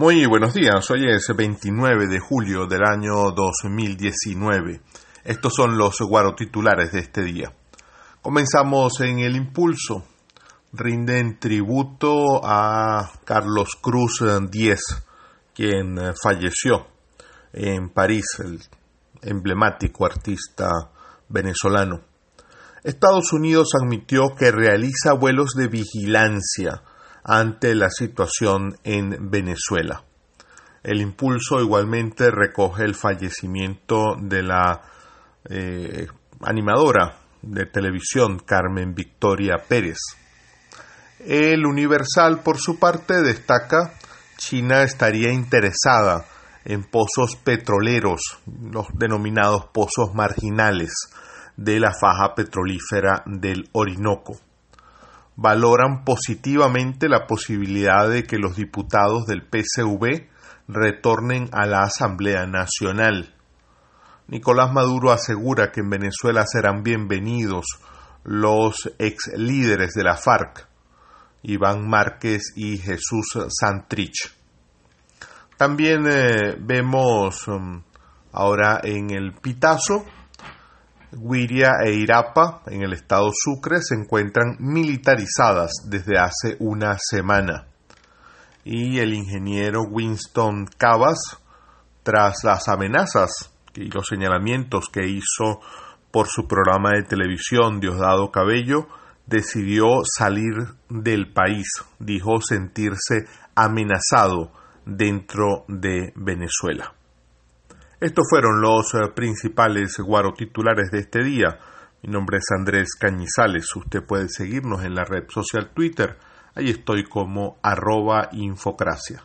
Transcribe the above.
Muy buenos días, hoy es 29 de julio del año 2019. Estos son los guaro titulares de este día. Comenzamos en el impulso. Rinden tributo a Carlos Cruz X, quien falleció en París, el emblemático artista venezolano. Estados Unidos admitió que realiza vuelos de vigilancia ante la situación en Venezuela. El impulso igualmente recoge el fallecimiento de la eh, animadora de televisión Carmen Victoria Pérez. El Universal, por su parte, destaca China estaría interesada en pozos petroleros, los denominados pozos marginales de la faja petrolífera del Orinoco valoran positivamente la posibilidad de que los diputados del PCV retornen a la Asamblea Nacional. Nicolás Maduro asegura que en Venezuela serán bienvenidos los ex líderes de la FARC, Iván Márquez y Jesús Santrich. También eh, vemos um, ahora en el Pitazo Guiria e Irapa, en el estado Sucre, se encuentran militarizadas desde hace una semana. Y el ingeniero Winston Cavas, tras las amenazas y los señalamientos que hizo por su programa de televisión Diosdado Cabello, decidió salir del país. Dijo sentirse amenazado dentro de Venezuela. Estos fueron los eh, principales guaro titulares de este día. Mi nombre es Andrés Cañizales. Usted puede seguirnos en la red social Twitter. Ahí estoy como arroba infocracia.